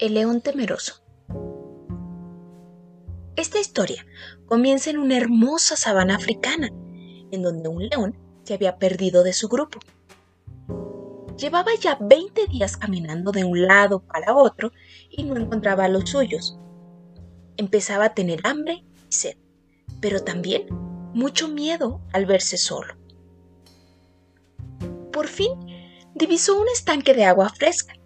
El león temeroso. Esta historia comienza en una hermosa sabana africana, en donde un león se había perdido de su grupo. Llevaba ya 20 días caminando de un lado para otro y no encontraba a los suyos. Empezaba a tener hambre y sed, pero también mucho miedo al verse solo. Por fin divisó un estanque de agua fresca.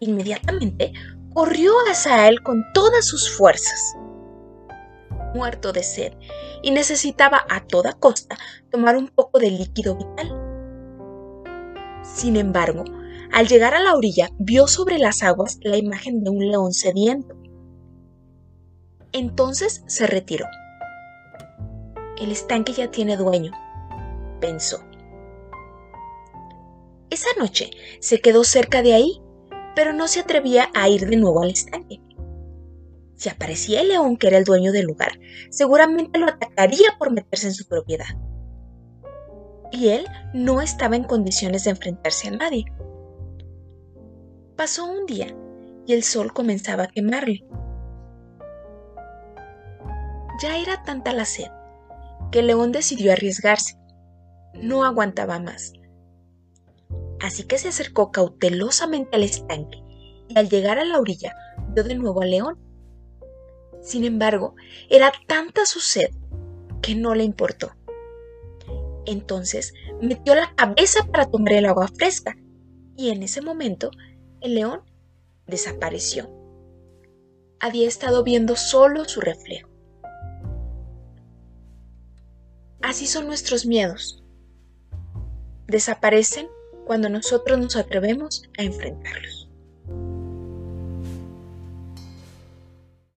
Inmediatamente corrió hacia él con todas sus fuerzas muerto de sed y necesitaba a toda costa tomar un poco de líquido vital. Sin embargo, al llegar a la orilla vio sobre las aguas la imagen de un león sediento. Entonces se retiró. El estanque ya tiene dueño, pensó. Esa noche se quedó cerca de ahí, pero no se atrevía a ir de nuevo al estanque. Si aparecía el león que era el dueño del lugar, seguramente lo atacaría por meterse en su propiedad. Y él no estaba en condiciones de enfrentarse a nadie. Pasó un día y el sol comenzaba a quemarle. Ya era tanta la sed que el león decidió arriesgarse. No aguantaba más. Así que se acercó cautelosamente al estanque y al llegar a la orilla vio de nuevo al león sin embargo, era tanta su sed que no le importó. Entonces metió la cabeza para tomar el agua fresca y en ese momento el león desapareció. Había estado viendo solo su reflejo. Así son nuestros miedos. Desaparecen cuando nosotros nos atrevemos a enfrentarlos.